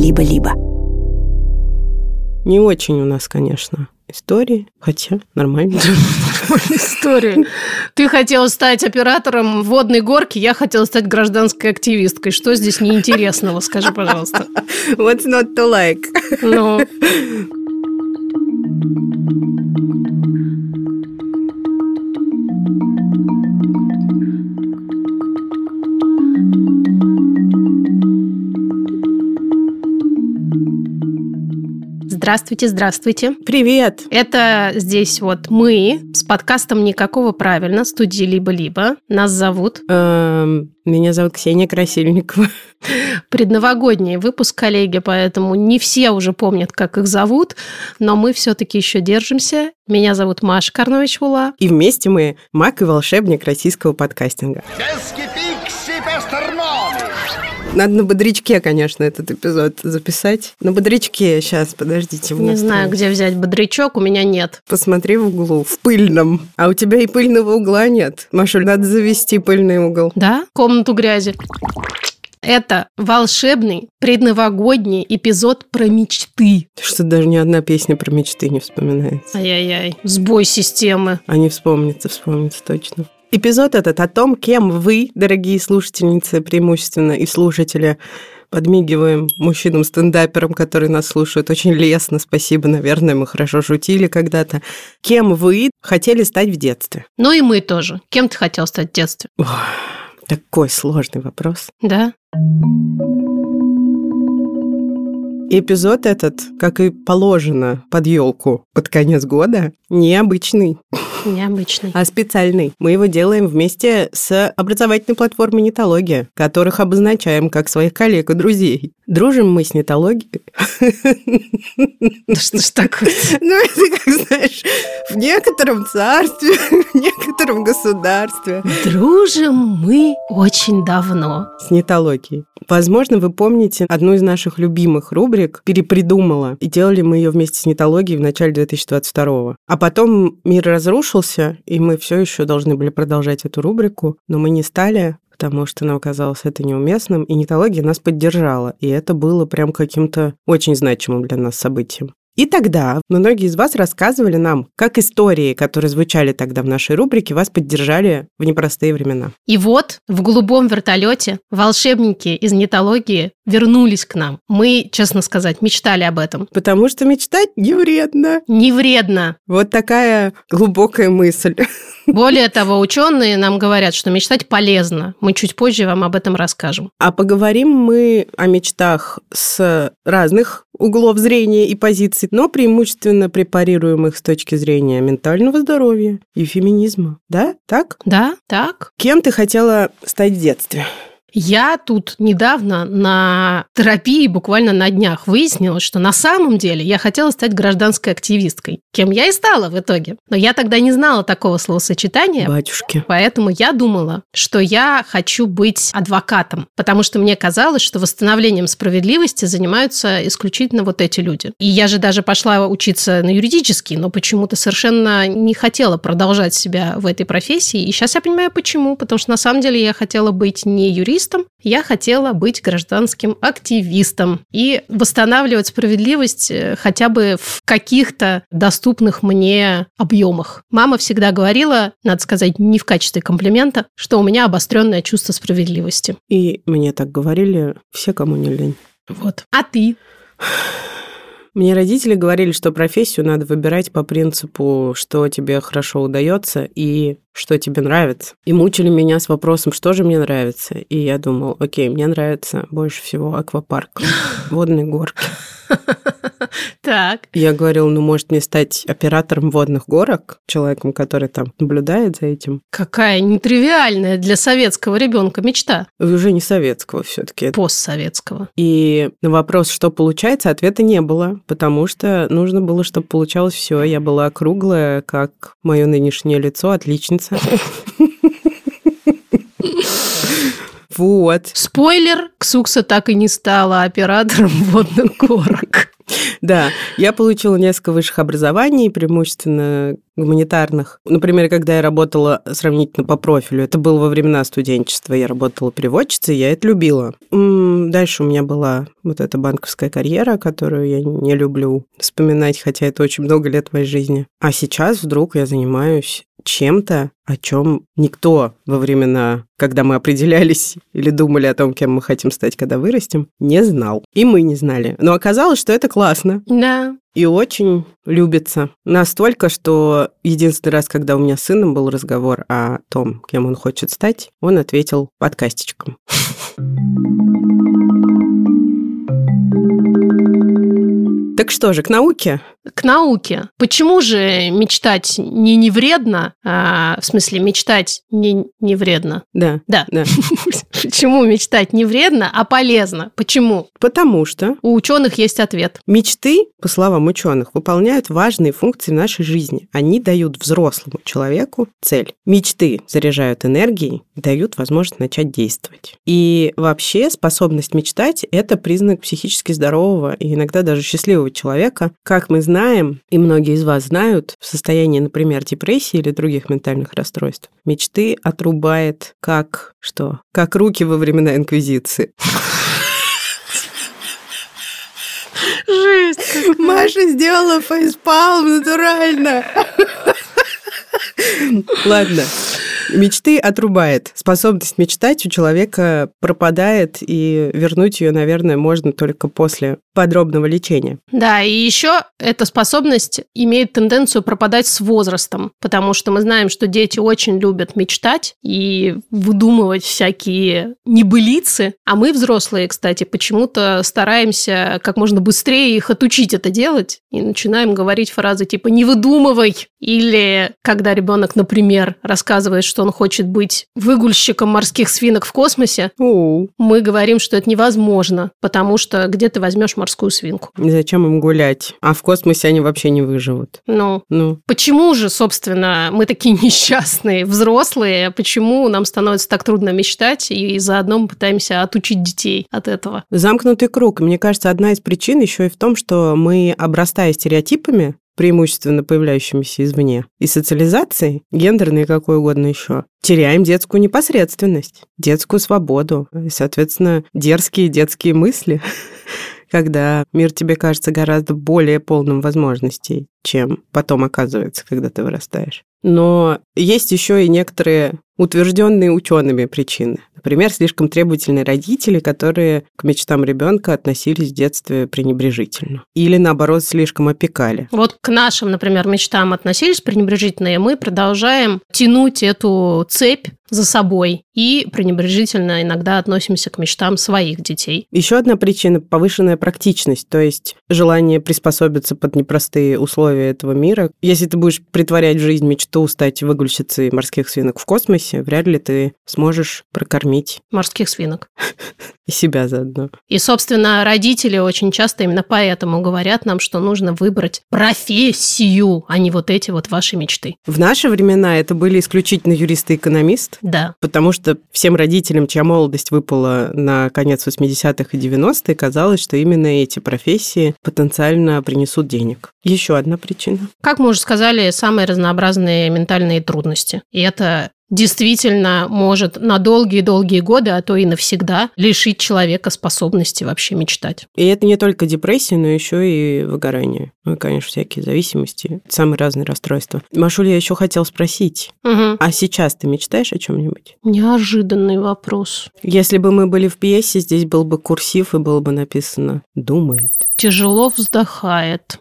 либо-либо. Не очень у нас, конечно, истории, хотя нормально. История. Ты хотела стать оператором водной горки, я хотела стать гражданской активисткой. Что здесь неинтересного, скажи, пожалуйста. What's not to like? Ну, Здравствуйте, здравствуйте. Привет! Это здесь вот мы с подкастом «Никакого правильно», студии «Либо-либо». Нас зовут Эм, Меня зовут Ксения Красильникова. предновогодний выпуск, коллеги, поэтому не все уже помнят, как их зовут, но мы все-таки еще держимся. Меня зовут Маша Карнович-Вула. И вместе мы маг и волшебник российского подкастинга. Пестернови. Надо на бодрячке, конечно, этот эпизод записать. На бодрячке сейчас, подождите. Не знаю, где взять бодрячок, у меня нет. Посмотри в углу, в пыльном. А у тебя и пыльного угла нет. Машуль, надо завести пыльный угол. Да? Комнату грязи. Это волшебный предновогодний эпизод про мечты. Что даже ни одна песня про мечты не вспоминается. Ай-яй-яй, сбой системы. А не вспомнится, вспомнится точно. Эпизод этот о том, кем вы, дорогие слушательницы, преимущественно и слушатели, подмигиваем мужчинам-стендаперам, которые нас слушают. Очень лестно, спасибо, наверное, мы хорошо шутили когда-то. Кем вы хотели стать в детстве? Ну и мы тоже. Кем ты хотел стать в детстве? Ох, такой сложный вопрос. Да? Эпизод этот, как и положено под елку под конец года, необычный, Необычный. а специальный. Мы его делаем вместе с образовательной платформой Нетология, которых обозначаем как своих коллег и друзей. Дружим мы с Нетологией. Что ж такое? Ну, это как, знаешь, в некотором царстве, в некотором государстве. Дружим мы очень давно. С нетологией. Возможно, вы помните одну из наших любимых рубрик «Перепридумала». И делали мы ее вместе с нетологией в начале 2022 А потом мир разрушился, и мы все еще должны были продолжать эту рубрику, но мы не стали, потому что нам казалось это неуместным, и нетология нас поддержала. И это было прям каким-то очень значимым для нас событием. И тогда многие из вас рассказывали нам, как истории, которые звучали тогда в нашей рубрике, вас поддержали в непростые времена. И вот в голубом вертолете волшебники из нетологии вернулись к нам. Мы, честно сказать, мечтали об этом. Потому что мечтать не вредно. Не вредно. Вот такая глубокая мысль. Более того, ученые нам говорят, что мечтать полезно. Мы чуть позже вам об этом расскажем. А поговорим мы о мечтах с разных углов зрения и позиций, но преимущественно препарируем их с точки зрения ментального здоровья и феминизма. Да? Так? Да, так. Кем ты хотела стать в детстве? Я тут недавно на терапии, буквально на днях, выяснила, что на самом деле я хотела стать гражданской активисткой, кем я и стала в итоге. Но я тогда не знала такого словосочетания, Батюшки. Поэтому я думала, что я хочу быть адвокатом, потому что мне казалось, что восстановлением справедливости занимаются исключительно вот эти люди. И я же даже пошла учиться на юридический, но почему-то совершенно не хотела продолжать себя в этой профессии. И сейчас я понимаю, почему. Потому что на самом деле я хотела быть не юристом, я хотела быть гражданским активистом и восстанавливать справедливость э, хотя бы в каких-то доступных мне объемах. Мама всегда говорила, надо сказать, не в качестве комплимента, что у меня обостренное чувство справедливости. И мне так говорили все, кому не лень. Вот. А ты? Мне родители говорили, что профессию надо выбирать по принципу, что тебе хорошо удается и что тебе нравится. И мучили меня с вопросом, что же мне нравится. И я думал, окей, мне нравится больше всего аквапарк, водные горки. Так. Я говорила, ну, может мне стать оператором водных горок, человеком, который там наблюдает за этим. Какая нетривиальная для советского ребенка мечта. Уже не советского все-таки. Постсоветского. И на вопрос, что получается, ответа не было, потому что нужно было, чтобы получалось все. Я была круглая, как мое нынешнее лицо, отличница. Вот. Спойлер, Ксукса так и не стала оператором водных горок. Да, я получила несколько высших образований, преимущественно гуманитарных. Например, когда я работала сравнительно по профилю, это было во времена студенчества, я работала переводчицей, я это любила. Дальше у меня была вот эта банковская карьера, которую я не люблю вспоминать, хотя это очень много лет моей жизни. А сейчас вдруг я занимаюсь чем-то, о чем никто во времена, когда мы определялись или думали о том, кем мы хотим стать, когда вырастем, не знал. И мы не знали. Но оказалось, что это классно. Да. И очень любится. Настолько, что единственный раз, когда у меня с сыном был разговор о том, кем он хочет стать, он ответил подкастичком. Так что же, к науке? К науке. Почему же мечтать не не вредно, а, в смысле мечтать не не вредно? Да. Да. Да. Почему мечтать не вредно, а полезно? Почему? Потому что У ученых есть ответ. мечты, по словам ученых, выполняют важные функции в нашей жизни. Они дают взрослому человеку цель. Мечты заряжают энергией дают возможность начать действовать. И вообще способность мечтать – это признак психически здорового и иногда даже счастливого человека. Как мы знаем, и многие из вас знают, в состоянии, например, депрессии или других ментальных расстройств, мечты отрубает как что? Как руки во времена Инквизиции. Жесть. Маша сделала фейспалм натурально. Ладно. Мечты отрубает. Способность мечтать у человека пропадает, и вернуть ее, наверное, можно только после подробного лечения. Да, и еще эта способность имеет тенденцию пропадать с возрастом, потому что мы знаем, что дети очень любят мечтать и выдумывать всякие небылицы, а мы, взрослые, кстати, почему-то стараемся как можно быстрее их отучить это делать и начинаем говорить фразы типа «не выдумывай» или когда ребенок, например, рассказывает, что он хочет быть выгульщиком морских свинок в космосе, Оу. мы говорим, что это невозможно, потому что где ты возьмешь морскую свинку? И Зачем им гулять? А в космосе они вообще не выживут. Ну, Ну, Почему же, собственно, мы такие несчастные взрослые? Почему нам становится так трудно мечтать, и заодно мы пытаемся отучить детей от этого? замкнутый круг. Мне кажется, одна из причин еще и в том, что мы, обрастая стереотипами, преимущественно появляющимися извне, и социализацией, гендерной и какой угодно еще, теряем детскую непосредственность, детскую свободу, и, соответственно, дерзкие детские мысли, когда мир тебе кажется гораздо более полным возможностей, чем потом оказывается, когда ты вырастаешь. Но есть еще и некоторые утвержденные учеными причины. Например, слишком требовательные родители, которые к мечтам ребенка относились в детстве пренебрежительно. Или, наоборот, слишком опекали. Вот к нашим, например, мечтам относились пренебрежительно, и мы продолжаем тянуть эту цепь за собой и пренебрежительно иногда относимся к мечтам своих детей. Еще одна причина – повышенная практичность, то есть желание приспособиться под непростые условия этого мира. Если ты будешь притворять в жизнь мечту стать выгульщицей морских свинок в космосе, вряд ли ты сможешь прокормить Морских свинок. и себя заодно. И, собственно, родители очень часто именно поэтому говорят нам, что нужно выбрать профессию, а не вот эти вот ваши мечты. В наши времена это были исключительно юрист и экономист, Да. потому что всем родителям, чья молодость выпала на конец 80-х и 90-е, казалось, что именно эти профессии потенциально принесут денег. Еще одна причина. Как мы уже сказали, самые разнообразные ментальные трудности. И это действительно может на долгие-долгие годы, а то и навсегда лишить человека способности вообще мечтать. И это не только депрессия, но еще и выгорание. Ну и, конечно, всякие зависимости, самые разные расстройства. Машуля, я еще хотел спросить, Мгм. а сейчас ты мечтаешь о чем-нибудь? Неожиданный вопрос. Если бы мы были в пьесе, здесь был бы курсив и было бы написано «думает». Тяжело вздыхает.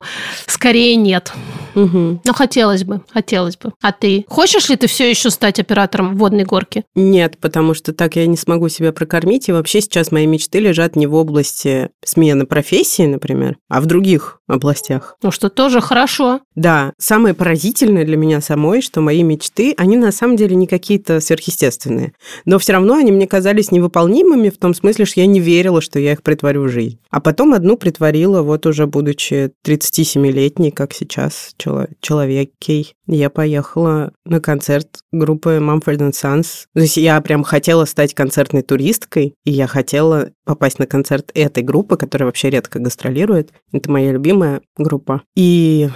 Скорее нет. Мгм. Но хотелось бы, хотелось бы. А ты? Хочешь ли ты все еще стать оператором водной горки? Нет, потому что так я не смогу себя прокормить. И вообще сейчас мои мечты лежат не в области смены профессии, например, а в других областях. Ну что тоже хорошо. Да, самое поразительное для меня самой, что мои мечты, они на самом деле не какие-то сверхъестественные. Но все равно они мне казались невыполнимыми в том смысле, что я не верила, что я их притворю в жизнь. А потом одну притворила, вот уже будучи 37-летней, как сейчас, чело- человекей. Я поехала на концерт группы Mumford Sons. То есть я прям хотела стать концертной туристкой, и я хотела попасть на концерт этой группы, которая вообще редко гастролирует. Это моя любимая группа. И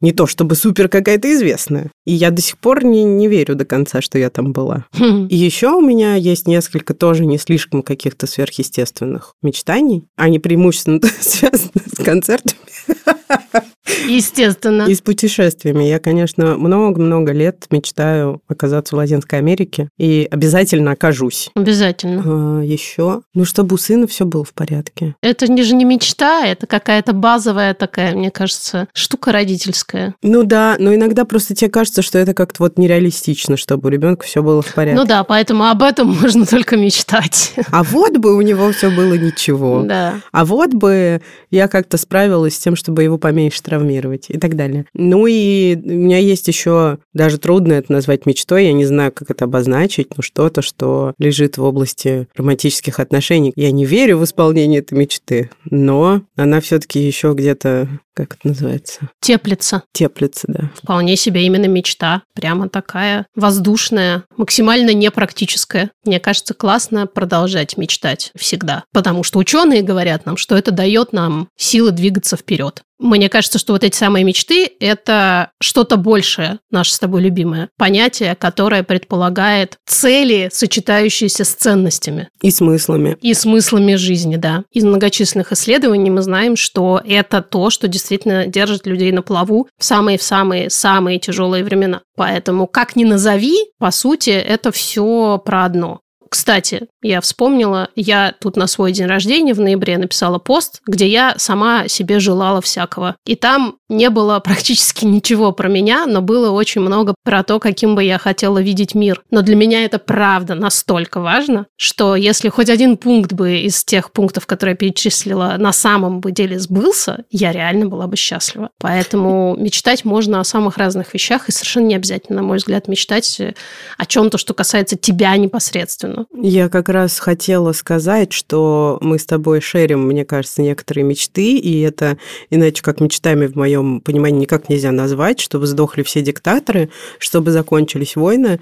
Не то чтобы супер какая-то известная. И я до сих пор не, не верю до конца, что я там была. Хм. И еще у меня есть несколько тоже не слишком каких-то сверхъестественных мечтаний. Они преимущественно связаны с концертами Естественно. и с путешествиями. Я, конечно, много-много лет мечтаю оказаться в Латинской Америке и обязательно окажусь. Обязательно. еще, ну, чтобы у сына все было в порядке. Это не же не мечта, это какая-то базовая такая, мне кажется, штука родительская. Ну да, но иногда просто тебе кажется, что это как-то вот нереалистично, чтобы у ребенка все было в порядке. Ну да, поэтому об этом можно только мечтать. А вот бы у него все было ничего. Да. А вот бы я как-то справилась с тем, чтобы его поменьше травмировать и так далее. Ну и у меня есть еще, даже трудно это назвать мечтой, я не знаю, как это обозначить, но что-то, что лежит в области романтических отношений. Я не верю в исполнение этой мечты, но она все-таки еще где-то, как это называется, Теплится. теплится, да. Вполне себе именно мечта. Прямо такая воздушная, максимально непрактическая. Мне кажется, классно продолжать мечтать всегда. Потому что ученые говорят нам, что это дает нам силы двигаться вперед. Мне кажется, что вот эти самые мечты – это что-то большее, наше с тобой любимое понятие, которое предполагает цели, сочетающиеся с ценностями И смыслами. и смыслами жизни, да. Из многочисленных исследований мы знаем, что это то, что действительно держит людей на плаву в самые в самые самые тяжелые времена. Поэтому как ни назови, по сути, это все про одно. Кстати, я вспомнила, я тут на свой день рождения в ноябре написала пост, где я сама себе желала всякого. И там не было практически ничего про меня, но было очень много про то, каким бы я хотела видеть мир. Но для меня это правда настолько важно, что если хоть один пункт бы из тех пунктов, которые я перечислила, на самом бы деле сбылся, я реально была бы счастлива. Поэтому мечтать можно о самых разных вещах, и совершенно не обязательно, на мой взгляд, мечтать о чем-то, что касается тебя непосредственно. Я как раз хотела сказать, что мы с тобой шерим, мне кажется, некоторые мечты, и это иначе как мечтами в моем понимании никак нельзя назвать, чтобы сдохли все диктаторы, чтобы закончились войны,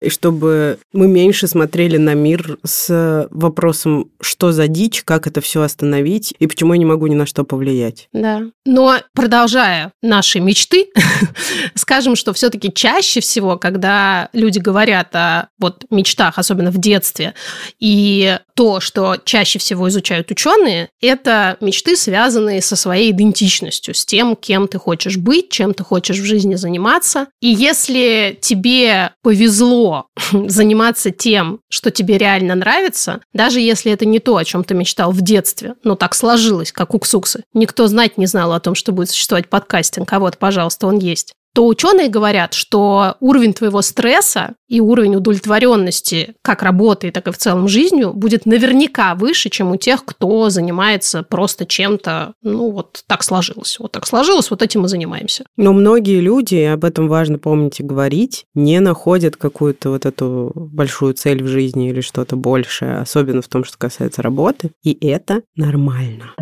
и чтобы мы меньше смотрели на мир с вопросом, что за дичь, как это все остановить, и почему я не могу ни на что повлиять. Да. Но продолжая наши мечты, скажем, что все-таки чаще всего, когда люди говорят о вот мечтах, особенно в детстве, и то, что чаще всего изучают ученые, это мечты, связанные со своей идентичностью, с тем, кем ты хочешь быть, чем ты хочешь в жизни заниматься. И если тебе повезло заниматься тем, что тебе реально нравится, даже если это не то, о чем ты мечтал в детстве, но так сложилось, как уксуксы. Никто знать не знал о том, что будет существовать подкастинг, а вот, пожалуйста, он есть то ученые говорят, что уровень твоего стресса и уровень удовлетворенности как работой, так и в целом жизнью будет наверняка выше, чем у тех, кто занимается просто чем-то, ну вот так сложилось. Вот так сложилось, вот этим мы занимаемся. Но многие люди, об этом важно помнить и говорить, не находят какую-то вот эту большую цель в жизни или что-то большее, особенно в том, что касается работы, и это нормально.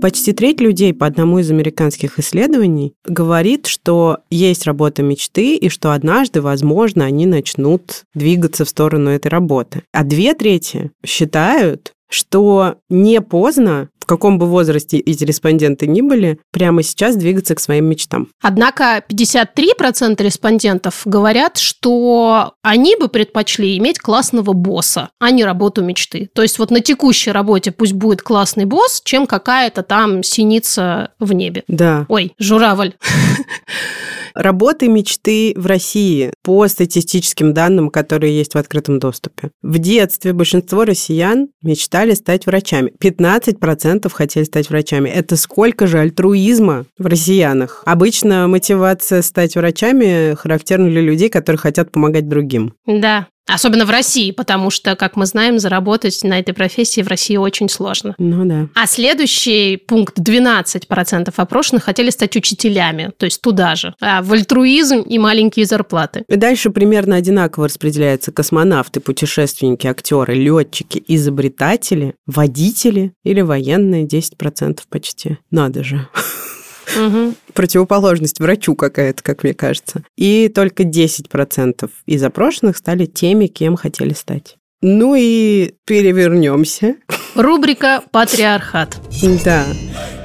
Почти треть людей по одному из американских исследований говорит, что есть работа мечты и что однажды, возможно, они начнут двигаться в сторону этой работы. А две трети считают, что не поздно, каком бы возрасте эти респонденты ни были, прямо сейчас двигаться к своим мечтам. Однако 53% респондентов говорят, что они бы предпочли иметь классного босса, а не работу мечты. То есть вот на текущей работе пусть будет классный босс, чем какая-то там синица в небе. Да. Ой, журавль. Работы мечты в России по статистическим данным, которые есть в открытом доступе. В детстве большинство россиян мечтали стать врачами. 15% хотели стать врачами. Это сколько же альтруизма в россиянах? Обычно мотивация стать врачами характерна для людей, которые хотят помогать другим. Да. Особенно в России, потому что, как мы знаем, заработать на этой профессии в России очень сложно. Ну да. А следующий пункт 12% опрошенных хотели стать учителями, то есть туда же, а, в альтруизм и маленькие зарплаты. И дальше примерно одинаково распределяются космонавты, путешественники, актеры, летчики, изобретатели, водители или военные 10% почти. Надо же. Мгм. Противоположность врачу какая-то, как мне кажется. И только 10% из опрошенных стали теми, кем хотели стать. Ну и перевернемся. Рубрика «Патриархат». Да.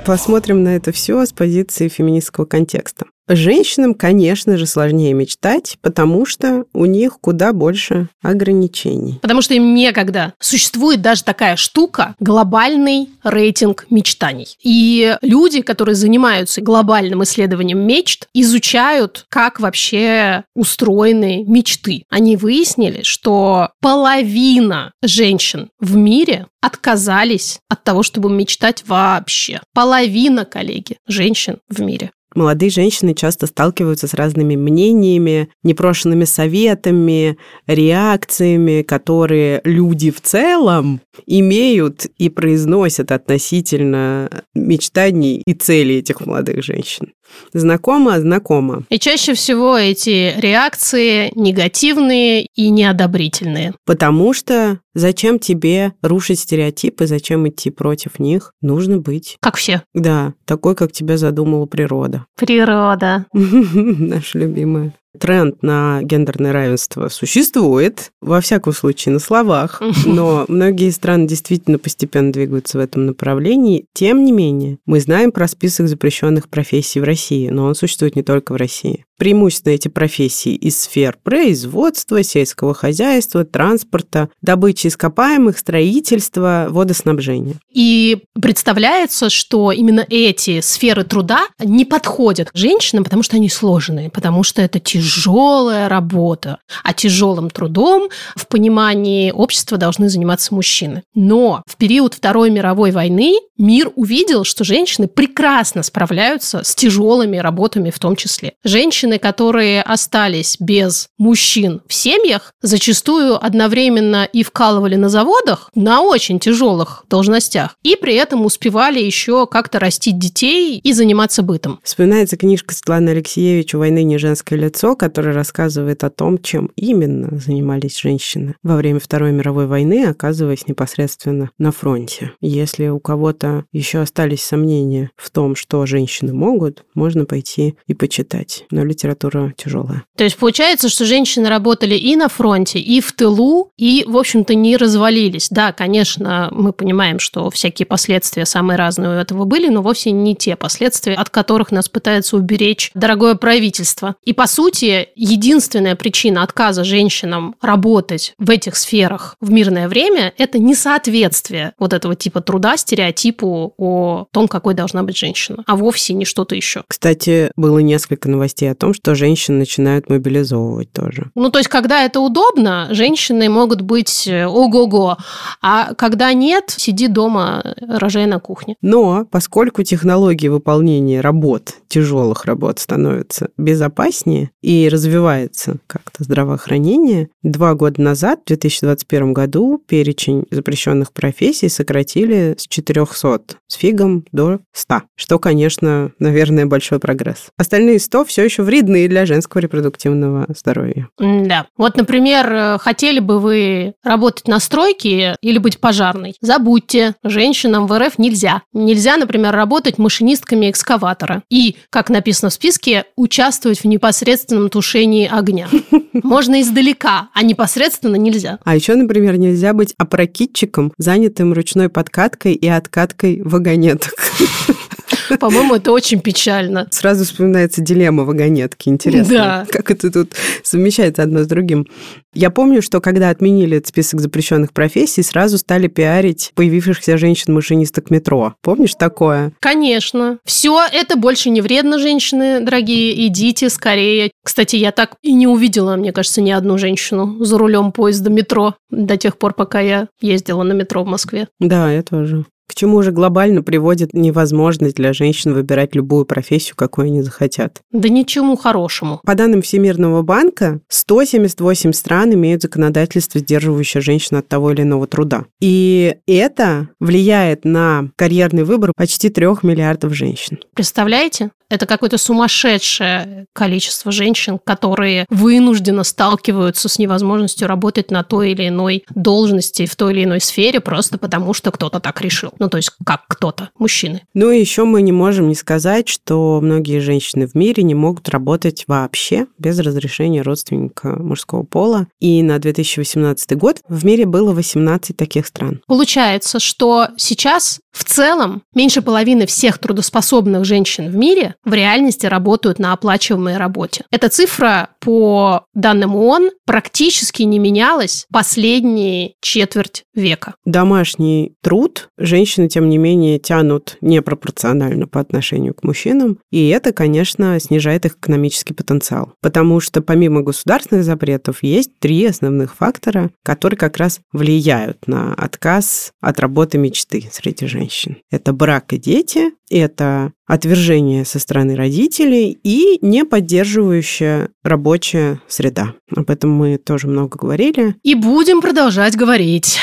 Посмотрим на это все с позиции феминистского контекста. Женщинам, конечно же, сложнее мечтать, потому что у них куда больше ограничений. Потому что им некогда. Существует даже такая штука – глобальный рейтинг мечтаний. И люди, которые занимаются глобальным исследованием мечт, изучают, как вообще устроены мечты. Они выяснили, что половина женщин в мире отказались от того, чтобы мечтать вообще. Половина, коллеги, женщин в мире. Молодые женщины часто сталкиваются с разными мнениями, непрошенными советами, реакциями, которые люди в целом имеют и произносят относительно мечтаний и целей этих молодых женщин. Знакомо, знакомо. И чаще всего эти реакции негативные и неодобрительные. Потому что зачем тебе рушить стереотипы, зачем идти против них? Нужно быть. Как все. Да, такой, как тебя задумала природа. Природа. Наша любимая тренд на гендерное равенство существует, во всяком случае, на словах, но многие страны действительно постепенно двигаются в этом направлении. Тем не менее, мы знаем про список запрещенных профессий в России, но он существует не только в России. Преимущественно эти профессии из сфер производства, сельского хозяйства, транспорта, добычи ископаемых, строительства, водоснабжения. И представляется, что именно эти сферы труда не подходят женщинам, потому что они сложные, потому что это тяжелая работа. А тяжелым трудом в понимании общества должны заниматься мужчины. Но в период Второй мировой войны мир увидел, что женщины прекрасно справляются с тяжелыми работами в том числе. Женщины которые остались без мужчин в семьях, зачастую одновременно и вкалывали на заводах на очень тяжелых должностях, и при этом успевали еще как-то растить детей и заниматься бытом. Вспоминается книжка Светланы Алексеевич «У войны не женское лицо», которая рассказывает о том, чем именно занимались женщины во время Второй мировой войны, оказываясь непосредственно на фронте. Если у кого-то еще остались сомнения в том, что женщины могут, можно пойти и почитать. Но литература тяжелая. То есть получается, что женщины работали и на фронте, и в тылу, и, в общем-то, не развалились. Да, конечно, мы понимаем, что всякие последствия самые разные у этого были, но вовсе не те последствия, от которых нас пытается уберечь дорогое правительство. И, по сути, единственная причина отказа женщинам работать в этих сферах в мирное время – это несоответствие вот этого типа труда стереотипу о том, какой должна быть женщина, а вовсе не что-то еще. Кстати, было несколько новостей о том, том, что женщин начинают мобилизовывать тоже. Ну, то есть, когда это удобно, женщины могут быть э, ого-го, а когда нет, сиди дома, рожай на кухне. Но поскольку технологии выполнения работ, тяжелых работ становятся безопаснее и развивается как-то здравоохранение, два года назад, в 2021 году, перечень запрещенных профессий сократили с 400 с фигом до 100, что, конечно, наверное, большой прогресс. Остальные 100 все еще вредны для женского репродуктивного здоровья. Да. Вот, например, э, хотели бы вы работать на стройке или быть пожарной? Забудьте, женщинам в РФ нельзя. Нельзя, например, работать машинистками экскаватора. И, как написано в списке, участвовать в непосредственном тушении огня. Можно издалека, а непосредственно нельзя. А еще, например, нельзя быть опрокидчиком, занятым ручной подкаткой и откаткой вагонеток. По-моему, это очень печально. Сразу вспоминается дилемма вагонетки. Интересно, да. как это тут совмещается одно с другим. Я помню, что когда отменили этот список запрещенных профессий, сразу стали пиарить появившихся женщин-машинисток метро. Помнишь такое? Конечно. Все это больше не вредно, женщины, дорогие. Идите скорее. Кстати, я так и не увидела, мне кажется, ни одну женщину за рулем поезда метро до тех пор, пока я ездила на метро в Москве. Да, я тоже. К чему же глобально приводит невозможность для женщин выбирать любую профессию, какую они захотят? Да ничему хорошему. По данным Всемирного банка, 178 стран имеют законодательство, сдерживающее женщин от того или иного труда. И это влияет на карьерный выбор почти трех миллиардов женщин. Представляете? Это какое-то сумасшедшее количество женщин, которые вынужденно сталкиваются с невозможностью работать на той или иной должности в той или иной сфере просто потому, что кто-то так решил. Ну, то есть как кто-то, мужчины. Ну и еще мы не можем не сказать, что многие женщины в мире не могут работать вообще без разрешения родственника мужского пола. И на 2018 год в мире было 18 таких стран. Получается, что сейчас в целом меньше половины всех трудоспособных женщин в мире в реальности работают на оплачиваемой работе. Эта цифра, по данным ООН, практически не менялась последние четверть века. Домашний труд женщины, тем не менее, тянут непропорционально по отношению к мужчинам, и это, конечно, снижает их экономический потенциал. Потому что помимо государственных запретов есть три основных фактора, которые как раз влияют на отказ от работы мечты среди женщин. Это брак и дети, это отвержение со стороны родителей и не поддерживающая рабочая среда. Об этом мы тоже много говорили. И будем продолжать говорить.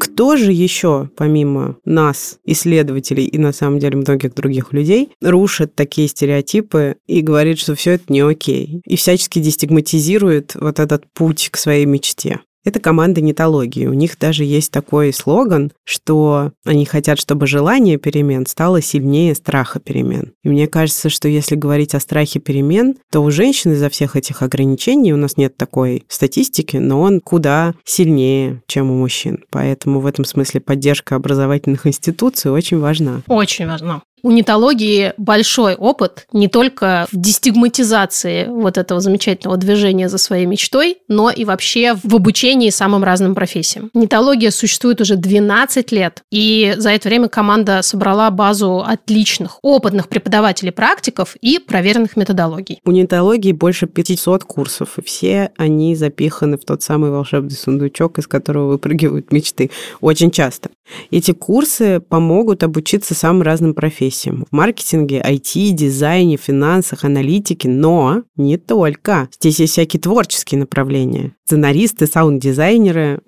Кто же еще, помимо нас, исследователей и на самом деле многих других людей, рушит такие стереотипы и говорит, что все это не окей, и всячески дестигматизирует вот этот путь к своей мечте? Это команда нетологии. У них даже есть такой слоган, что они хотят, чтобы желание перемен стало сильнее страха перемен. И мне кажется, что если говорить о страхе перемен, то у женщин из-за всех этих ограничений, у нас нет такой статистики, но он куда сильнее, чем у мужчин. Поэтому в этом смысле поддержка образовательных институций очень важна. Очень важна. У большой опыт не только в дестигматизации вот этого замечательного движения за своей мечтой, но и вообще в обучении самым разным профессиям. Нетология существует уже 12 лет, и за это время команда собрала базу отличных, опытных преподавателей-практиков и проверенных методологий. У больше 500 курсов, и все они запиханы в тот самый волшебный сундучок, из которого выпрыгивают мечты. Очень часто. Эти курсы помогут обучиться самым разным профессиям. В маркетинге, IT, дизайне, финансах, аналитике, но не только. Здесь есть всякие творческие направления. Сценаристы, саунд-дизайнеры.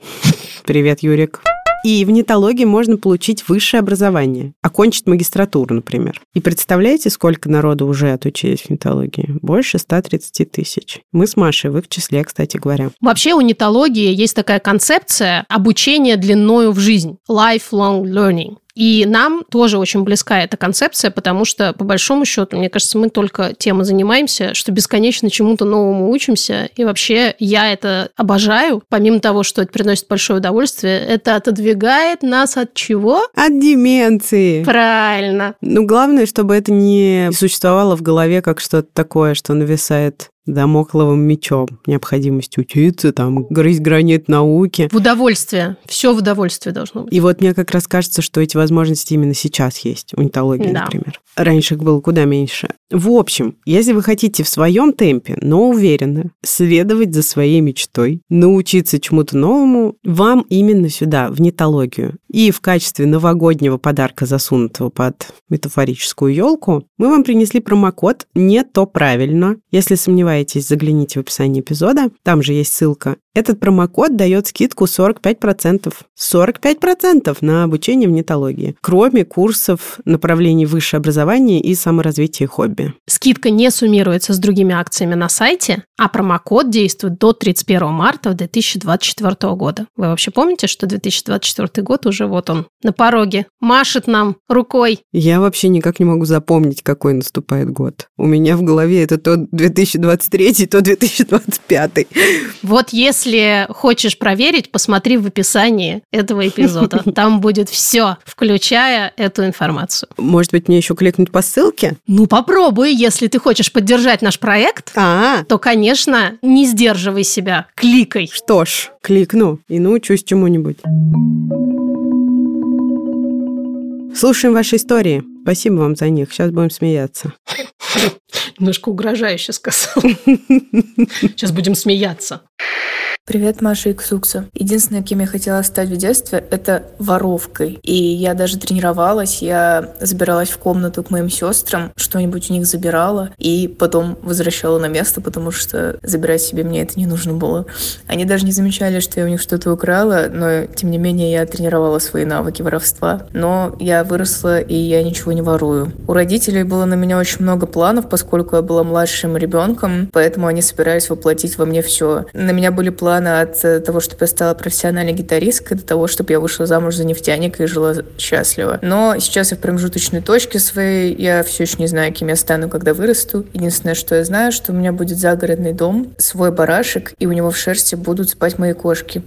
Привет, Юрик. И в нетологии можно получить высшее образование, окончить магистратуру, например. И представляете, сколько народу уже отучились в нетологии? Больше 130 тысяч. Мы с Машей в их числе, кстати говоря. Вообще у нетологии есть такая концепция обучения длиною в жизнь. Lifelong learning. И нам тоже очень близка эта концепция, потому что, по большому счету, мне кажется, мы только тем и занимаемся, что бесконечно чему-то новому учимся. И вообще я это обожаю. Помимо того, что это приносит большое удовольствие, это отодвигает нас от чего? От деменции. Правильно. Ну, главное, чтобы это не существовало в голове как что-то такое, что нависает дамокловым мечом, необходимость учиться, там, грызть гранит науки. В удовольствие. Все в удовольствие должно быть. И вот мне как раз кажется, что эти возможности именно сейчас есть, у нетологии, да. например. Раньше их было куда меньше. В общем, если вы хотите в своем темпе, но уверенно следовать за своей мечтой, научиться чему-то новому, вам именно сюда, в нетологию. И в качестве новогоднего подарка, засунутого под метафорическую елку, мы вам принесли промокод «Не то правильно». Если сомневаетесь, загляните в описание эпизода, там же есть ссылка. Этот промокод дает скидку 45%. 45% на обучение в нетологии, кроме курсов направлений высшее образование и саморазвитие хобби. Скидка не суммируется с другими акциями на сайте, а промокод действует до 31 марта 2024 года. Вы вообще помните, что 2024 год уже вот он на пороге, машет нам рукой? Я вообще никак не могу запомнить, какой наступает год. У меня в голове это то 2023, то 2025. Вот если хочешь проверить, посмотри в описании этого эпизода. Там будет все, включая эту информацию. Может быть, мне еще кликнуть по ссылке? Ну, попробуй. Если ты хочешь поддержать наш проект, А-а. то, конечно, не сдерживай себя. Кликай. Что ж, кликну и научусь чему-нибудь. Слушаем ваши истории. Спасибо вам за них. Сейчас будем смеяться. Немножко угрожающе сказал. Сейчас будем смеяться. Привет, Маша и Ксукса. Единственное, кем я хотела стать в детстве, это воровкой. И я даже тренировалась, я забиралась в комнату к моим сестрам, что-нибудь у них забирала, и потом возвращала на место, потому что забирать себе мне это не нужно было. Они даже не замечали, что я у них что-то украла, но тем не менее я тренировала свои навыки воровства. Но я выросла, и я ничего не ворую. У родителей было на меня очень много планов, поскольку я была младшим ребенком, поэтому они собирались воплотить во мне все. На меня были планы плана от э, того, чтобы я стала профессиональной гитаристкой, до того, чтобы я вышла замуж за нефтяника и жила счастливо. Но сейчас я в промежуточной точке своей, я все еще не знаю, кем я стану, когда вырасту. Единственное, что я знаю, что у меня будет загородный дом, свой барашек, и у него в шерсти будут спать мои кошки.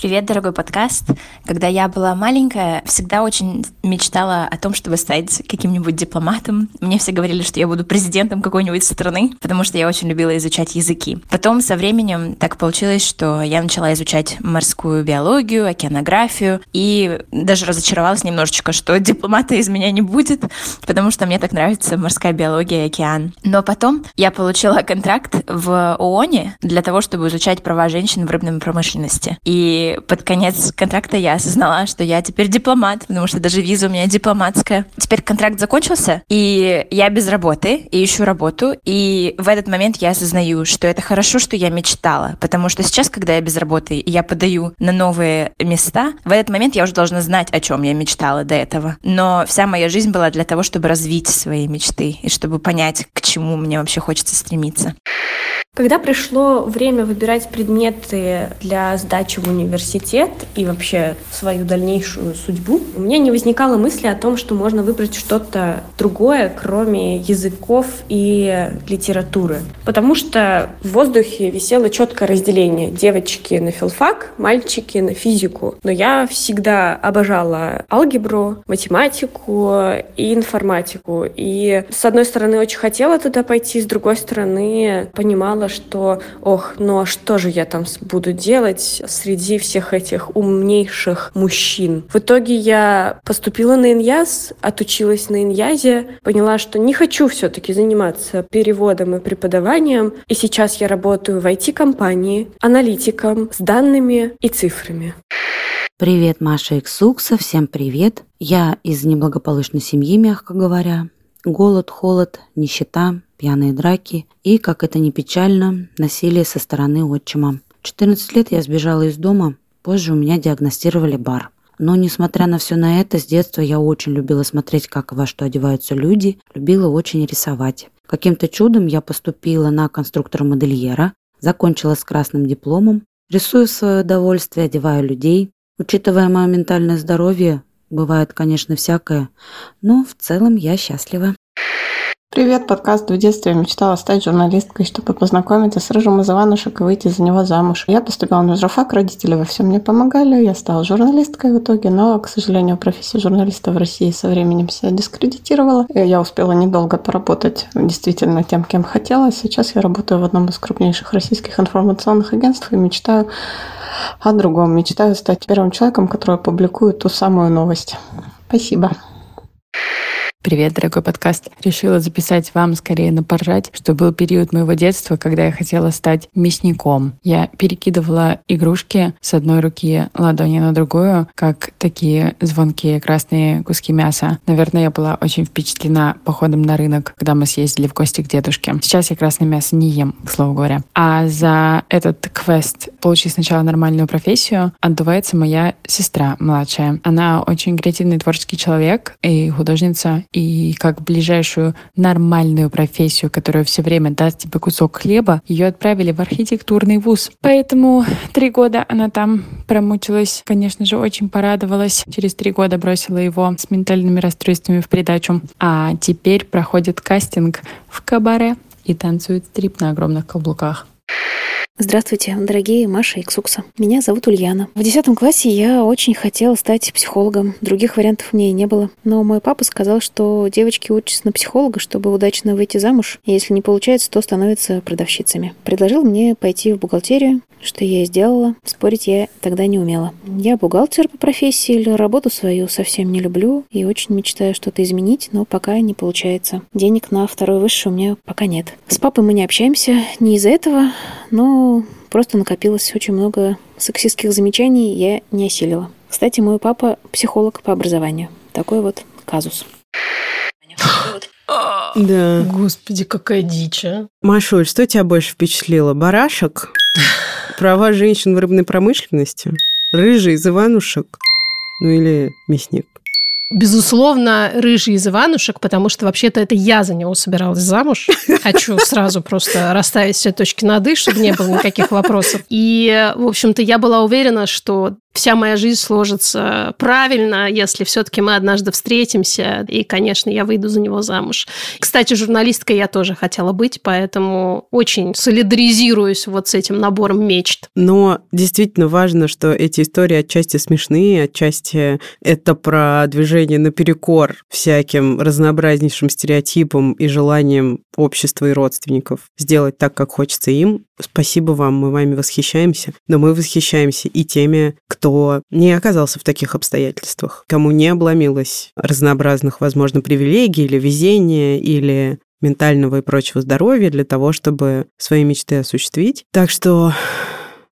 Привет, дорогой подкаст. Когда я была маленькая, всегда очень мечтала о том, чтобы стать каким-нибудь дипломатом. Мне все говорили, что я буду президентом какой-нибудь страны, потому что я очень любила изучать языки. Потом со временем так получилось, что я начала изучать морскую биологию, океанографию, и даже разочаровалась немножечко, что дипломата из меня не будет, потому что мне так нравится морская биология и океан. Но потом я получила контракт в ООНе для того, чтобы изучать права женщин в рыбной промышленности. И под конец контракта я осознала, что я теперь дипломат, потому что даже виза у меня дипломатская. Теперь контракт закончился, и я без работы, и ищу работу, и в этот момент я осознаю, что это хорошо, что я мечтала, потому что сейчас, когда я без работы, и я подаю на новые места, в этот момент я уже должна знать, о чем я мечтала до этого. Но вся моя жизнь была для того, чтобы развить свои мечты, и чтобы понять, к чему мне вообще хочется стремиться. Когда пришло время выбирать предметы для сдачи в университет и вообще свою дальнейшую судьбу, у меня не возникало мысли о том, что можно выбрать что-то другое, кроме языков и литературы. Потому что в воздухе висело четкое разделение. Девочки на филфак, мальчики на физику. Но я всегда обожала алгебру, математику и информатику. И с одной стороны очень хотела туда пойти, с другой стороны понимала, что, ох, ну а что же я там буду делать среди всех этих умнейших мужчин? В итоге я поступила на Иньяз, отучилась на Иньязе, поняла, что не хочу все-таки заниматься переводом и преподаванием, и сейчас я работаю в IT-компании, аналитиком с данными и цифрами. Привет, Маша Иксукса, всем привет. Я из неблагополучной семьи, мягко говоря. Голод, холод, нищета, пьяные драки и, как это ни печально, насилие со стороны отчима. В 14 лет я сбежала из дома, позже у меня диагностировали бар. Но, несмотря на все на это, с детства я очень любила смотреть, как во что одеваются люди, любила очень рисовать. Каким-то чудом я поступила на конструктора-модельера, закончила с красным дипломом, рисую в свое удовольствие, одеваю людей. Учитывая мое ментальное здоровье, бывает, конечно, всякое, но в целом я счастлива. Привет, подкаст. В детстве я мечтала стать журналисткой, чтобы познакомиться с Рыжим из Иванушек и выйти за него замуж. Я поступила на журфак, родители во всем мне помогали, я стала журналисткой в итоге, но, к сожалению, профессия журналиста в России со временем себя дискредитировала. Я успела недолго поработать действительно тем, кем хотела. Сейчас я работаю в одном из крупнейших российских информационных агентств и мечтаю о другом. Мечтаю стать первым человеком, который опубликует ту самую новость. Спасибо. Привет, дорогой подкаст. Решила записать вам скорее на поржать, что был период моего детства, когда я хотела стать мясником. Я перекидывала игрушки с одной руки ладони на другую, как такие звонкие красные куски мяса. Наверное, я была очень впечатлена походом на рынок, когда мы съездили в гости к дедушке. Сейчас я красное мясо не ем, к слову говоря. А за этот квест получить сначала нормальную профессию отдувается моя сестра младшая. Она очень креативный творческий человек и художница, и как ближайшую нормальную профессию, которая все время даст тебе кусок хлеба, ее отправили в архитектурный вуз. Поэтому три года она там промучилась, конечно же, очень порадовалась. Через три года бросила его с ментальными расстройствами в придачу. А теперь проходит кастинг в кабаре и танцует стрип на огромных каблуках. Здравствуйте, дорогие Маша и Ксукса. Меня зовут Ульяна. В 10 классе я очень хотела стать психологом. Других вариантов меня и не было. Но мой папа сказал, что девочки учатся на психолога, чтобы удачно выйти замуж. И если не получается, то становятся продавщицами. Предложил мне пойти в бухгалтерию, что я и сделала. Спорить я тогда не умела. Я бухгалтер по профессии, работу свою совсем не люблю и очень мечтаю что-то изменить, но пока не получается. Денег на второй высший у меня пока нет. С папой мы не общаемся не из-за этого, но просто накопилось очень много сексистских замечаний, я не осилила. Кстати, мой папа психолог по образованию. Такой вот казус. Да. Господи, какая дичь, а. Машуль, что тебя больше впечатлило? Барашек? Права женщин в рыбной промышленности? Рыжий из Иванушек? Ну или мясник? Безусловно, рыжий из Иванушек, потому что вообще-то это я за него собиралась замуж. Хочу сразу просто расставить все точки над «и», чтобы не было никаких вопросов. И, в общем-то, я была уверена, что вся моя жизнь сложится правильно, если все-таки мы однажды встретимся, и, конечно, я выйду за него замуж. Кстати, журналисткой я тоже хотела быть, поэтому очень солидаризируюсь вот с этим набором мечт. Но действительно важно, что эти истории отчасти смешные, отчасти это про движение наперекор всяким разнообразнейшим стереотипам и желаниям общества и родственников сделать так, как хочется им. Спасибо вам, мы вами восхищаемся, но мы восхищаемся и теми, кто не оказался в таких обстоятельствах, кому не обломилось разнообразных, возможно, привилегий или везения, или ментального и прочего здоровья для того, чтобы свои мечты осуществить. Так что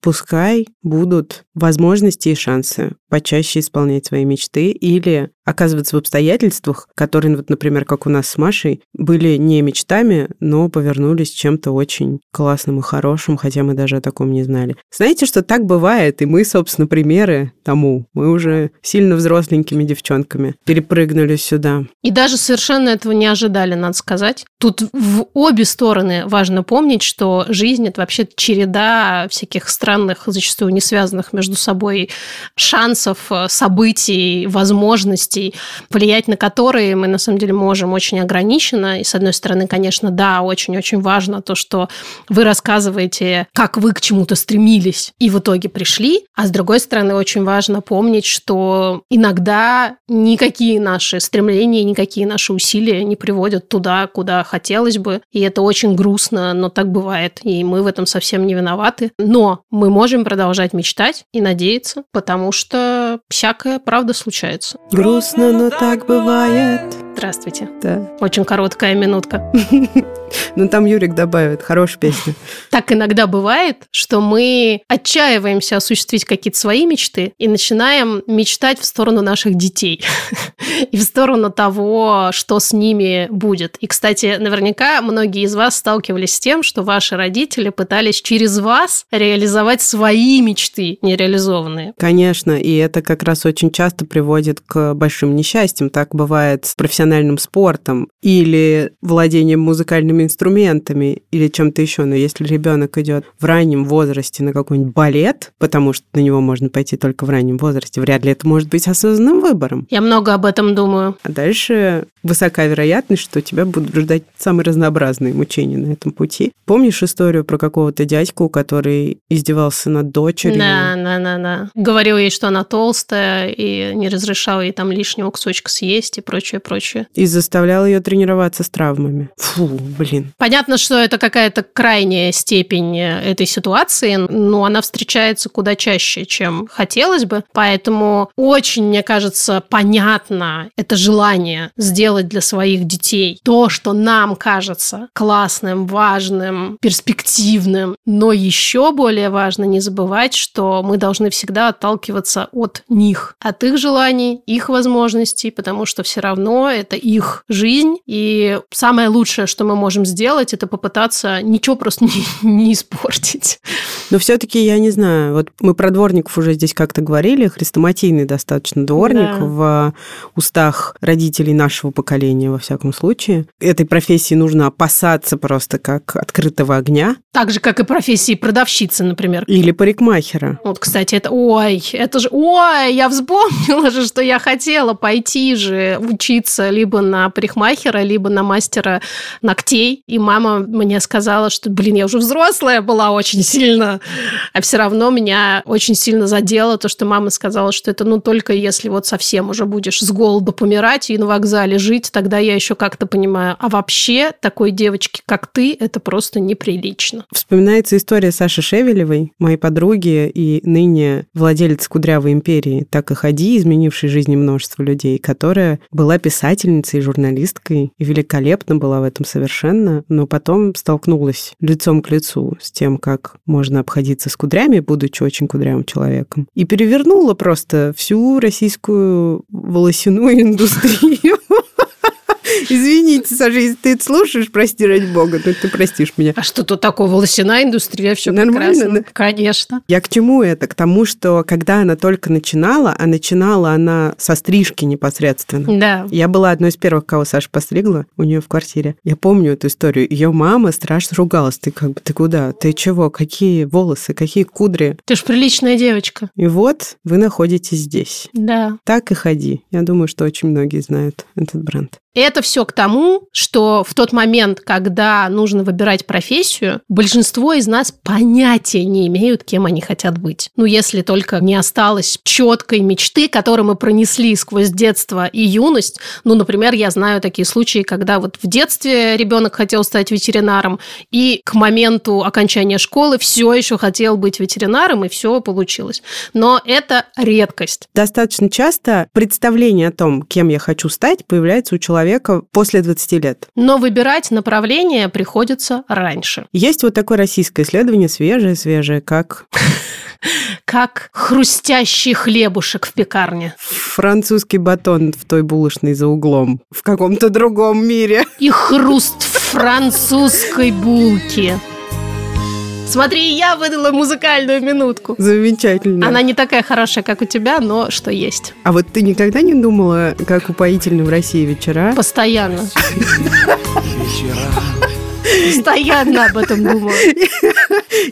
пускай будут возможности и шансы почаще исполнять свои мечты или оказываться в обстоятельствах, которые, вот, например, как у нас с Машей, были не мечтами, но повернулись чем-то очень классным и хорошим, хотя мы даже о таком не знали. Знаете, что так бывает, и мы, собственно, примеры тому. Мы уже сильно взросленькими девчонками перепрыгнули сюда. И даже совершенно этого не ожидали, надо сказать. Тут в обе стороны важно помнить, что жизнь — это вообще череда всяких странных, зачастую не связанных между собой шансов, событий, возможностей, влиять на которые мы на самом деле можем очень ограниченно. И с одной стороны, конечно, да, очень-очень важно то, что вы рассказываете, как вы к чему-то стремились и в итоге пришли. А с другой стороны, очень важно помнить, что иногда никакие наши стремления, никакие наши усилия не приводят туда, куда хотелось бы. И это очень грустно, но так бывает. И мы в этом совсем не виноваты. Но мы можем продолжать мечтать и надеяться, потому что всякое, правда, случается. Грустно но так бывает. Здравствуйте. Да. Очень короткая минутка. Ну, там Юрик добавит. Хорошая песня. Так иногда бывает, что мы отчаиваемся осуществить какие-то свои мечты и начинаем мечтать в сторону наших детей и в сторону того, что с ними будет. И, кстати, наверняка многие из вас сталкивались с тем, что ваши родители пытались через вас реализовать свои мечты нереализованные. Конечно, и это как раз очень часто приводит к большим несчастьям. Так бывает с профессиональным спортом или владением музыкальными инструментами или чем-то еще. Но если ребенок идет в раннем возрасте на какой-нибудь балет, потому что на него можно пойти только в раннем возрасте, вряд ли это может быть осознанным выбором. Я много об этом думаю. А дальше высока вероятность, что тебя будут ждать самые разнообразные мучения на этом пути. Помнишь историю про какого-то дядьку, который издевался над дочерью? Да, да, да, да. Говорил ей, что она толстая, и не разрешал ей там лишнего кусочка съесть и прочее, прочее. И заставлял ее тренироваться с травмами. Фу, блин. Понятно, что это какая-то крайняя степень этой ситуации, но она встречается куда чаще, чем хотелось бы. Поэтому очень, мне кажется, понятно это желание сделать для своих детей то, что нам кажется классным, важным, перспективным. Но еще более важно не забывать, что мы должны всегда отталкиваться от них, от их желаний, их возможностей, потому что все равно это их жизнь. И самое лучшее, что мы можем сделать, это попытаться ничего просто не, не испортить. Но все-таки я не знаю, вот мы про дворников уже здесь как-то говорили, хрестоматийный достаточно дворник да. в устах родителей нашего поколения, во всяком случае. Этой профессии нужно опасаться просто как открытого огня. Так же, как и профессии продавщицы, например. Или парикмахера. Вот, кстати, это, ой, это же, ой, я вспомнила же, что я хотела пойти же учиться либо на парикмахера, либо на мастера ногтей. И мама мне сказала, что, блин, я уже взрослая была очень сильно, а все равно меня очень сильно задело то, что мама сказала, что это ну только если вот совсем уже будешь с голода помирать и на вокзале жить, тогда я еще как-то понимаю. А вообще такой девочки, как ты, это просто неприлично. Вспоминается история Саши Шевелевой, моей подруги и ныне владелец Кудрявой империи «Так и ходи», изменившей жизни множества людей, которая была писательницей журналисткой, и великолепно была в этом совершенно, но потом столкнулась лицом к лицу с тем, как можно обходиться с кудрями, будучи очень кудрявым человеком, и перевернула просто всю российскую волосяную индустрию. Извините, Саша, если ты это слушаешь, прости ради бога, но ты простишь меня. А что тут такого? Волосяная индустрия, все Нормально, прекрасно. да? Конечно. Я к чему это? К тому, что когда она только начинала, а начинала она со стрижки непосредственно. Да. Я была одной из первых, кого Саша постригла у нее в квартире. Я помню эту историю. Ее мама страшно ругалась. Ты как бы, ты куда? Ты чего? Какие волосы? Какие кудри? Ты ж приличная девочка. И вот вы находитесь здесь. Да. Так и ходи. Я думаю, что очень многие знают этот бренд. И это все к тому, что в тот момент, когда нужно выбирать профессию, большинство из нас понятия не имеют, кем они хотят быть. Ну, если только не осталось четкой мечты, которую мы пронесли сквозь детство и юность. Ну, например, я знаю такие случаи, когда вот в детстве ребенок хотел стать ветеринаром, и к моменту окончания школы все еще хотел быть ветеринаром, и все получилось. Но это редкость. Достаточно часто представление о том, кем я хочу стать, появляется у человека после 20 лет. Но выбирать направление приходится раньше. Есть вот такое российское исследование, свежее-свежее, как Как хрустящий хлебушек в пекарне. французский батон в той булочной за углом в каком-то другом мире. И хруст французской булки. Смотри, я выдала музыкальную минутку. Замечательно. Она не такая хорошая, как у тебя, но что есть. А вот ты никогда не думала, как упоительны в России вечера? Постоянно. Постоянно об этом думаю.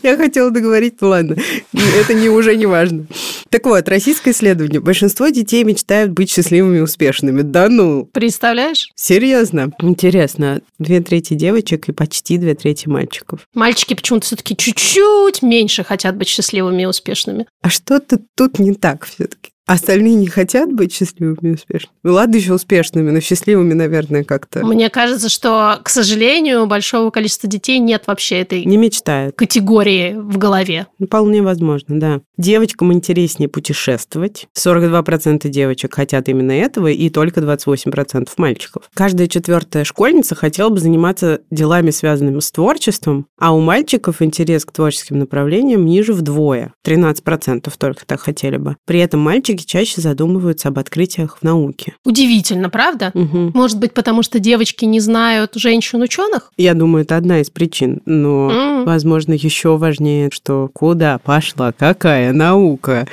Я хотела договорить, ну ладно, это не, уже не важно. Так вот, российское исследование. Большинство детей мечтают быть счастливыми и успешными. Да ну, Представляешь? серьезно. Интересно, две трети девочек и почти две трети мальчиков. Мальчики почему-то все-таки чуть-чуть меньше хотят быть счастливыми и успешными. А что-то тут не так все-таки. Остальные не хотят быть счастливыми и успешными. Ну ладно, еще успешными, но счастливыми, наверное, как-то Мне кажется, что, к сожалению, большого количества детей нет вообще этой не мечтают. категории в голове. Вполне возможно, да. Девочкам интереснее путешествовать. 42% девочек хотят именно этого, и только 28% мальчиков. Каждая четвертая школьница хотела бы заниматься делами, связанными с творчеством, а у мальчиков интерес к творческим направлениям ниже вдвое. 13% только так хотели бы. При этом мальчики чаще задумываются об открытиях в науке. Удивительно, правда? Мгм. Может быть, потому что девочки не знают женщин-ученых? Я думаю, это одна из причин, но, М. возможно, еще важнее, что куда пошла, какая наука.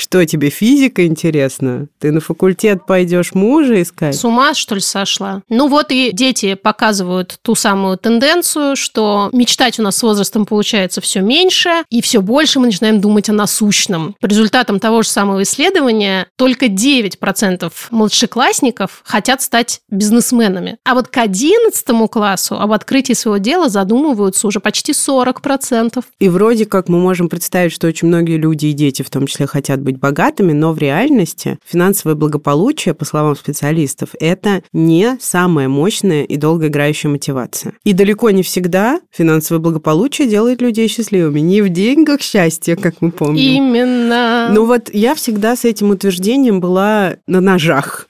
Что тебе, физика интересна? Ты на факультет пойдешь мужа искать? С ума, что ли, сошла? Ну вот и дети показывают ту самую тенденцию, что мечтать у нас с возрастом получается все меньше, и все больше мы начинаем думать о насущном. По результатам того же самого исследования только 9% младшеклассников хотят стать бизнесменами. А вот к 11 классу об открытии своего дела задумываются уже почти 40%. И вроде как мы можем представить, что очень многие люди и дети в том числе хотят быть богатыми, но в реальности финансовое благополучие, по словам специалистов, это не самая мощная и долгоиграющая мотивация. И далеко не всегда финансовое благополучие делает людей счастливыми. Не в деньгах счастье, как мы помним. Именно. Ну вот я всегда с этим утверждением была на ножах.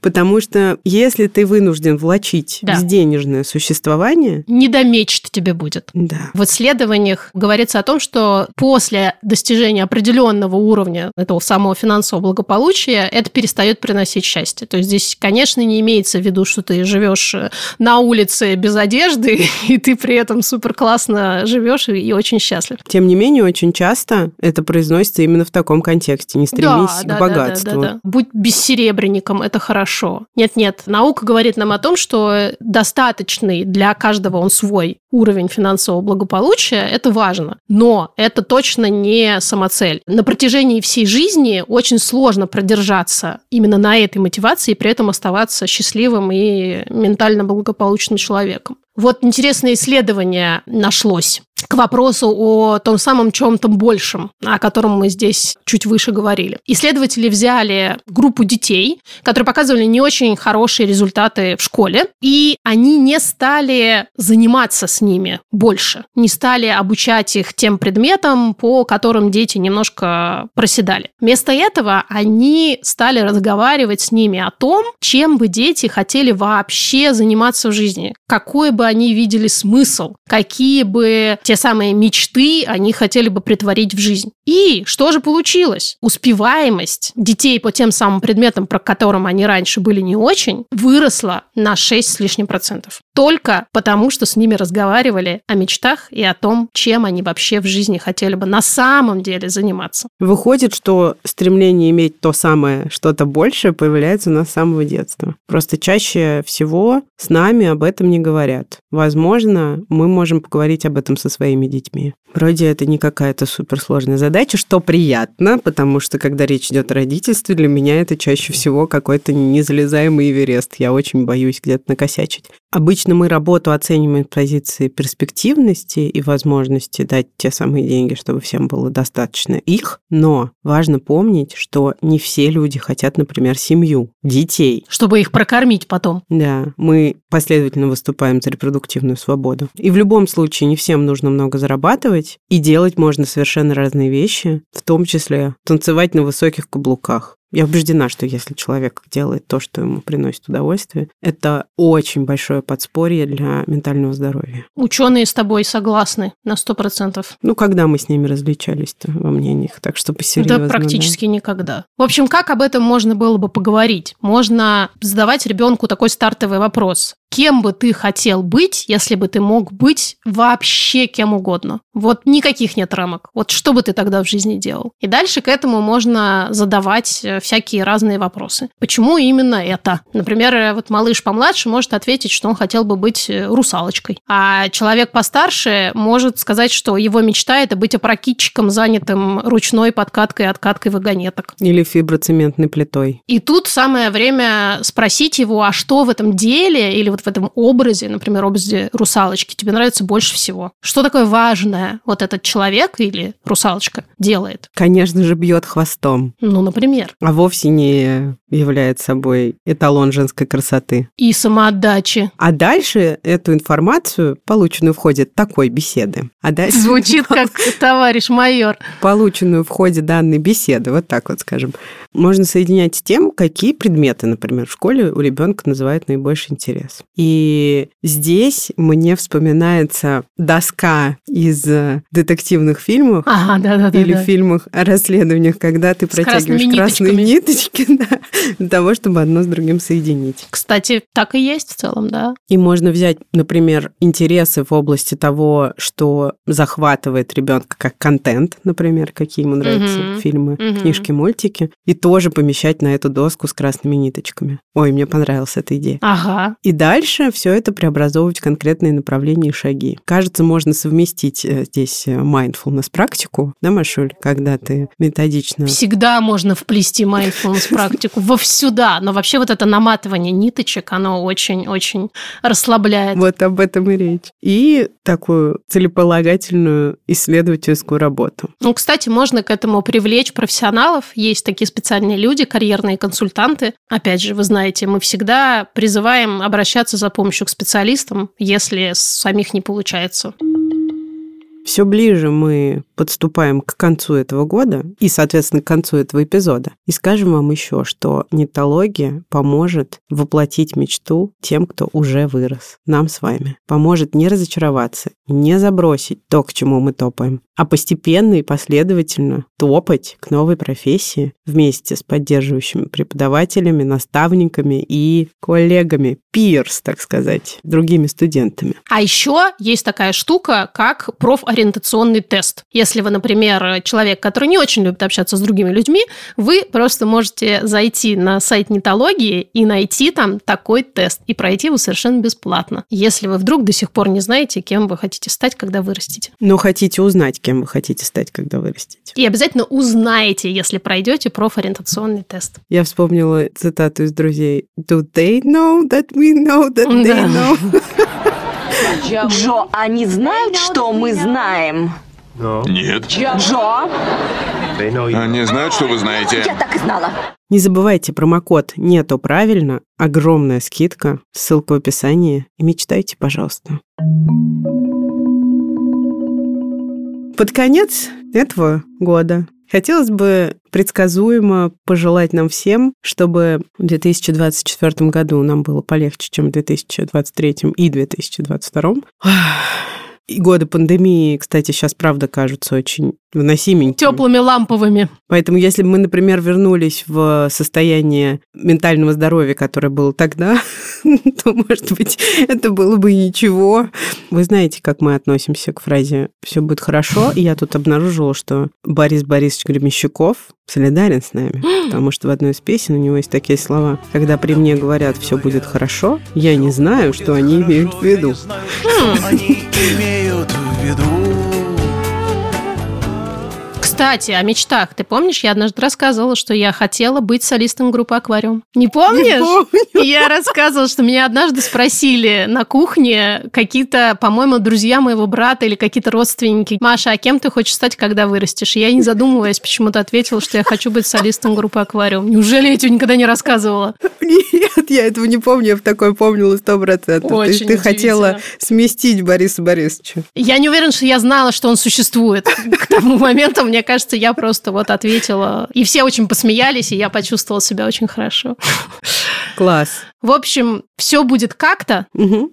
Потому что если ты вынужден влачить Да. безденежное существование, Не до мечт тебе будет. да, В исследованиях говорится о том, что после достижения определенного уровня этого самого финансового благополучия это перестает приносить счастье. То есть здесь, конечно, не имеется в виду, что ты живешь э, на улице без одежды, и ты при этом супер классно живешь и, очень счастлив. Тем не менее, очень часто это произносится именно в таком контексте. Не стремись Да, к да, да, богатству. да, да, да. Будь бессеребренником, это хорошо. Нет-нет, наука говорит нам о том, что достаточный для каждого он свой уровень финансового благополучия, это важно. Но это точно не самоцель. На протяжении всей жизни очень сложно продержаться именно на этой мотивации и при этом оставаться счастливым и ментально благополучным человеком. Вот интересное исследование нашлось. К вопросу о том самом чем-то большем, о котором мы здесь чуть выше говорили. Исследователи взяли группу детей, которые показывали не очень хорошие результаты в школе, и они не стали заниматься с ними больше, не стали обучать их тем предметам, по которым дети немножко проседали. Вместо этого они стали разговаривать с ними о том, чем бы дети хотели вообще заниматься в жизни, какой бы они видели смысл, какие бы те самые мечты они хотели бы притворить в жизнь. И что же получилось? Успеваемость детей по тем самым предметам, про которым они раньше были не очень, выросла на 6 с лишним процентов. Только потому, что с ними разговаривали о мечтах и о том, чем они вообще в жизни хотели бы на самом деле заниматься. Выходит, что стремление иметь то самое, что-то большее, появляется у нас с самого детства. Просто чаще всего с нами об этом не говорят. Возможно, мы можем поговорить об этом со своими детьми. Вроде это не какая-то суперсложная задача, что приятно, потому что когда речь идет о родительстве, для меня это чаще всего какой-то незалезаемый Эверест. Я очень боюсь где-то накосячить. Обычно мы работу оцениваем с позиции перспективности и возможности дать те самые деньги, чтобы всем было достаточно их, но важно помнить, что не все люди хотят, например, семью, детей. Чтобы их прокормить потом. Да, мы последовательно выступаем за репродуктивную свободу. И в любом случае не всем нужно много зарабатывать, и делать можно совершенно разные вещи, в том числе танцевать на высоких каблуках. Я убеждена, что если человек делает то, что ему приносит удовольствие, это очень большое подспорье для ментального здоровья. Ученые с тобой согласны на сто процентов. Ну, когда мы с ними различались-то во мнениях, так что посерьезно. Да, практически да. никогда. В общем, как об этом можно было бы поговорить? Можно задавать ребенку такой стартовый вопрос. Кем бы ты хотел быть, если бы ты мог быть вообще кем угодно? Вот никаких нет рамок. Вот что бы ты тогда в жизни делал? И дальше к этому можно задавать э, всякие разные вопросы. Почему именно это? Например, э, вот малыш помладше может ответить, что он хотел бы быть э, русалочкой. А человек постарше может сказать, что его мечта – это быть опрокидчиком, занятым ручной подкаткой и откаткой вагонеток. Или фиброцементной плитой. И тут самое время спросить его, а что в этом деле или вот в этом образе, например, образе русалочки, тебе нравится больше всего? Что такое важное вот этот человек или русалочка делает? Конечно же, бьет хвостом. Ну, например. А вовсе не является собой эталон женской красоты. И самоотдачи. А дальше эту информацию, полученную в ходе такой беседы, а дальше... Звучит как товарищ майор. Полученную в ходе данной беседы, вот так вот скажем, можно соединять с тем, какие предметы, например, в школе у ребенка называют наибольший интерес. И здесь мне вспоминается доска из детективных фильмов ага, да, да, или да, фильмах о расследованиях, когда ты с протягиваешь красные ниточки да, для того, чтобы одно с другим соединить. Кстати, так и есть в целом, да. И можно взять, например, интересы в области того, что захватывает ребенка как контент, например, какие ему нравятся угу. фильмы, угу. книжки, мультики, и тоже помещать на эту доску с красными ниточками. Ой, мне понравилась эта идея. Ага. И дальше все это преобразовывать в конкретные направления и шаги. Кажется, можно совместить э, здесь э, mindfulness практику, да, Машуль, когда ты методично... Всегда можно вплести mindfulness практику всюда, но вообще вот это наматывание ниточек, оно очень-очень расслабляет. Вот об этом и речь. И такую целеполагательную исследовательскую работу. Ну, кстати, можно к этому привлечь профессионалов. Есть такие специальные люди, карьерные консультанты. Опять же, вы знаете, мы всегда призываем обращаться за помощью к специалистам, если самих не получается. Все ближе мы подступаем к концу этого года и, соответственно, к концу этого эпизода. И скажем вам еще, что нетология поможет воплотить мечту тем, кто уже вырос. Нам с вами. Поможет не разочароваться, не забросить то, к чему мы топаем, а постепенно и последовательно топать к новой профессии вместе с поддерживающими преподавателями, наставниками и коллегами, пирс, так сказать, другими студентами. А еще есть такая штука, как профориентационный тест. Если вы, например, человек, который не очень любит общаться с другими людьми, вы просто можете зайти на сайт нетологии и найти там такой тест, и пройти его совершенно бесплатно, если вы вдруг до сих пор не знаете, кем вы хотите стать, когда вырастете. Но хотите узнать, кем вы хотите стать, когда вырастете. И обязательно узнаете, если пройдете профориентационный тест. Я вспомнила цитату из «Друзей». Do they know that we know that they know? Джо, они знают, что мы знаем? Нет. Джо? Они знают, что вы знаете. Я так и знала. Не забывайте промокод «Нету правильно», огромная скидка, ссылка в описании. И мечтайте, пожалуйста. Под конец этого года хотелось бы предсказуемо пожелать нам всем, чтобы в 2024 году нам было полегче, чем в 2023 и 2022. И годы пандемии, кстати, сейчас правда кажутся очень выносименькими. Теплыми ламповыми. Поэтому если бы мы, например, вернулись в состояние ментального здоровья, которое было тогда, то, может быть, это было бы ничего. Вы знаете, как мы относимся к фразе «все будет хорошо», и я тут обнаружила, что Борис Борисович Гремещуков солидарен с нами, потому что в одной из песен у него есть такие слова «Когда при мне говорят «все будет хорошо», я не знаю, что они имеют в виду». Они имеют в виду Кстати, о мечтах. Ты помнишь, я однажды рассказывала, что я хотела быть солистом группы «Аквариум». Не помнишь? Не помню. Я рассказывала, что меня однажды спросили на кухне какие-то, по-моему, друзья моего брата или какие-то родственники. Маша, а кем ты хочешь стать, когда вырастешь? Я, не задумываясь, почему-то ответила, что я хочу быть солистом группы «Аквариум». Неужели я тебе никогда не рассказывала? Нет, я этого не помню, я в такое помнила сто процентов. Ты, Очень ты хотела удивительно. сместить Бориса Борисовича. Я не уверена, что я знала, что он существует. К тому моменту, мне кажется, я просто вот ответила. И все очень посмеялись, и я почувствовала себя очень хорошо. Класс. В общем, все будет как-то.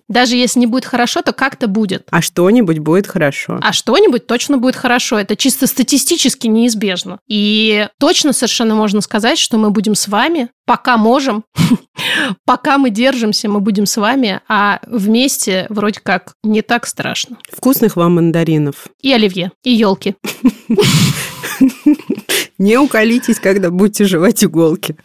Даже если не будет хорошо, то как-то будет. А что-нибудь будет хорошо. А что-нибудь точно будет хорошо. Это чисто статистически неизбежно. И точно совершенно можно сказать, что мы будем с вами, пока можем, пока мы держимся, мы будем с вами, а вместе вроде как не так страшно. Вкусных вам мандаринов. И оливье, и елки. Не уколитесь, когда будете жевать иголки.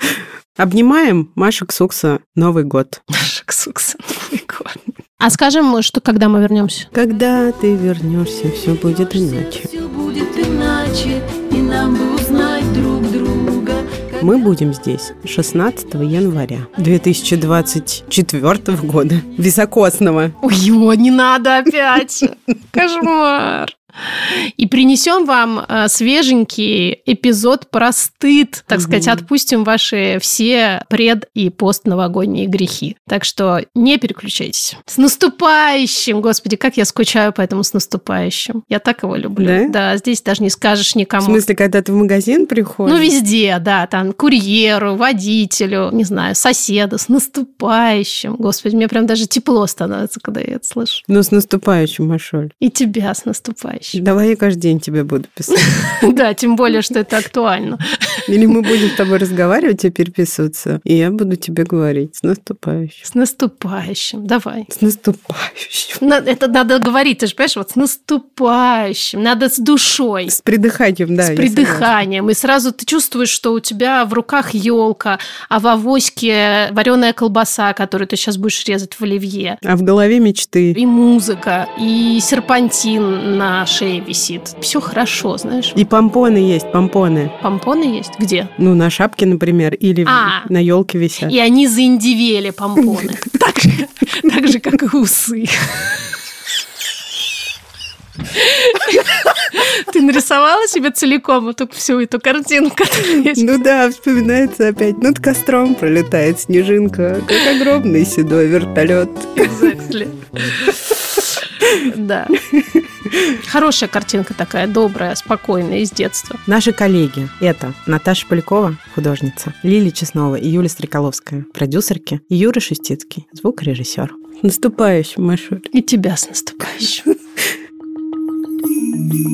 Обнимаем Маша Ксукса Новый год. Маша Ксукса Новый год. А скажем, что когда мы вернемся? Когда ты вернешься, все будет иначе. Все будет иначе, и нам бы узнать друг друга. Мы будем здесь 16 января 2024 года. Високосного. Ой, ё, не надо опять. Кошмар. И принесем вам э, свеженький эпизод про стыд. Так Мгм. сказать, отпустим ваши все пред- и постновогодние грехи. Так что не переключайтесь. С наступающим! Господи, как я скучаю по этому с наступающим. Я так его люблю. Да? здесь даже не скажешь В никому. смысле, когда ты в магазин приходишь? Ну, везде, да, там, курьеру, водителю, не знаю, соседу, с наступающим. Господи, мне прям даже тепло становится, когда я это слышу. Ну, с наступающим, Машоль. И тебя с наступающим. Давай я каждый день тебе буду писать. Да, тем более, что это актуально. Или мы будем с тобой разговаривать и переписываться, и я буду тебе говорить с наступающим. С наступающим. Давай. С наступающим. На- Это надо говорить, ты же понимаешь, вот с наступающим. Надо с душой. С придыханием, да. с придыханием. И сразу ты чувствуешь, что у тебя в руках елка, а в авоське вареная колбаса, которую ты сейчас будешь резать в оливье. А в голове мечты. И музыка, и серпантин на шее висит. Все хорошо, знаешь. И помпоны есть, помпоны. Помпоны есть? Где? Ну, на шапке, например, или А. на елке висят. И они заиндивели помпоны. Так же, так же, как и усы. Ты нарисовала себе целиком эту всю эту картинку? которая есть? Ну да, вспоминается опять. Над костром пролетает снежинка, как огромный седой вертолет. Exactly. Да. Хорошая картинка такая, добрая, спокойная, из детства. Наши коллеги – это Наташа Полякова, художница, Лилия Чеснова и Юлия Стреколовская, продюсерки, и Юра Шустицкий, звукорежиссер. С Наступающим, Машуль. И тебя с наступающим. thank you.